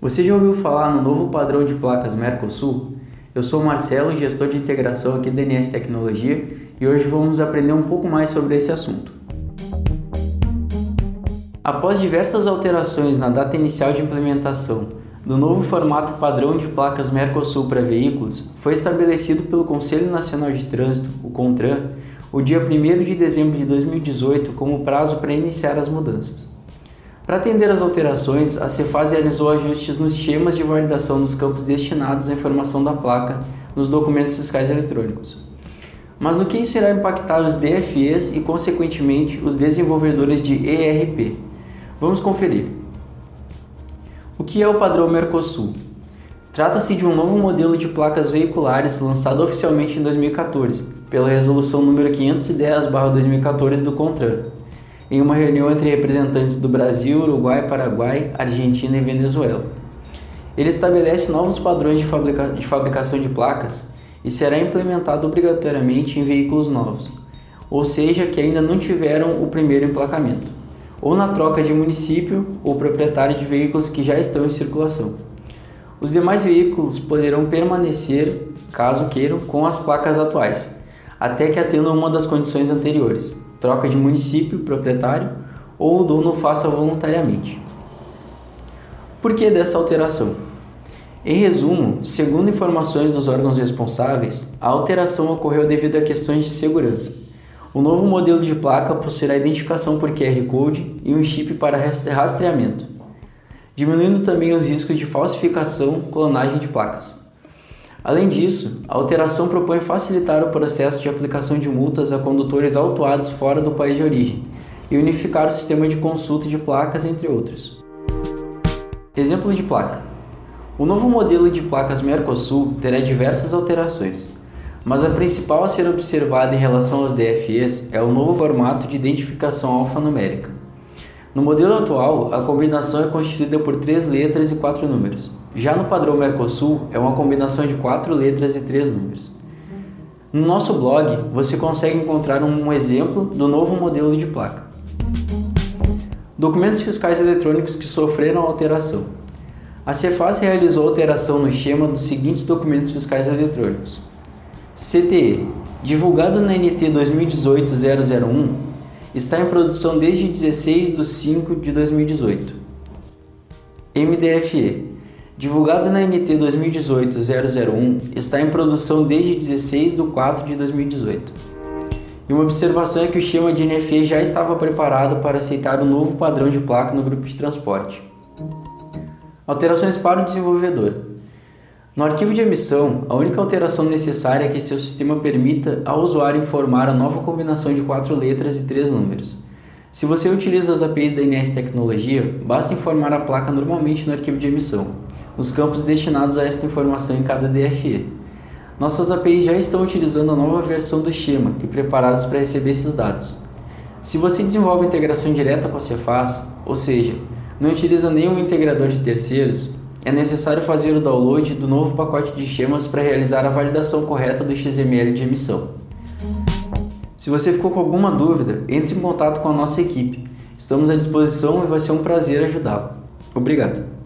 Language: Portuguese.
Você já ouviu falar no novo padrão de placas Mercosul? Eu sou Marcelo, gestor de integração aqui da NS Tecnologia e hoje vamos aprender um pouco mais sobre esse assunto. Após diversas alterações na data inicial de implementação do novo formato padrão de placas Mercosul para veículos, foi estabelecido pelo Conselho Nacional de Trânsito, o CONTRAN, o dia 1 de dezembro de 2018 como prazo para iniciar as mudanças. Para atender às alterações, a Cefaz realizou ajustes nos esquemas de validação dos campos destinados à informação da placa nos documentos fiscais eletrônicos. Mas no que isso irá impactar os DFEs e, consequentemente, os desenvolvedores de ERP? Vamos conferir. O que é o padrão Mercosul? Trata-se de um novo modelo de placas veiculares lançado oficialmente em 2014, pela resolução número 510/2014 do CONTRAN em uma reunião entre representantes do Brasil, Uruguai, Paraguai, Argentina e Venezuela. Ele estabelece novos padrões de, fabrica de fabricação de placas e será implementado obrigatoriamente em veículos novos, ou seja, que ainda não tiveram o primeiro emplacamento, ou na troca de município ou proprietário de veículos que já estão em circulação. Os demais veículos poderão permanecer, caso queiram, com as placas atuais, até que atendam uma das condições anteriores, troca de município proprietário ou o dono faça voluntariamente. Por que dessa alteração? Em resumo, segundo informações dos órgãos responsáveis, a alteração ocorreu devido a questões de segurança. O novo modelo de placa possuirá identificação por QR Code e um chip para rastreamento, diminuindo também os riscos de falsificação clonagem de placas. Além disso, a alteração propõe facilitar o processo de aplicação de multas a condutores autuados fora do país de origem e unificar o sistema de consulta de placas, entre outros. Exemplo de placa: O novo modelo de placas Mercosul terá diversas alterações, mas a principal a ser observada em relação aos DFEs é o novo formato de identificação alfanumérica. No modelo atual, a combinação é constituída por três letras e quatro números. Já no padrão Mercosul, é uma combinação de quatro letras e três números. No nosso blog, você consegue encontrar um exemplo do novo modelo de placa. Documentos fiscais eletrônicos que sofreram alteração. A Cefaz realizou alteração no esquema dos seguintes documentos fiscais eletrônicos: CTE, divulgado na NT 2018-001, está em produção desde 16 de 5 de 2018. MDFE, divulgado na NT 2018-001, está em produção desde 16 de 4 de 2018. E uma observação é que o esquema de NFE já estava preparado para aceitar o novo padrão de placa no grupo de transporte. Alterações para o desenvolvedor. No arquivo de emissão, a única alteração necessária é que seu sistema permita ao usuário informar a nova combinação de quatro letras e três números. Se você utiliza as APIs da NS Tecnologia, basta informar a placa normalmente no arquivo de emissão, nos campos destinados a esta informação em cada DFE. Nossas APIs já estão utilizando a nova versão do esquema e preparadas para receber esses dados. Se você desenvolve integração direta com a Cefaz, ou seja, não utiliza nenhum integrador de terceiros, é necessário fazer o download do novo pacote de schemas para realizar a validação correta do XML de emissão. Se você ficou com alguma dúvida, entre em contato com a nossa equipe. Estamos à disposição e vai ser um prazer ajudá-lo. Obrigado.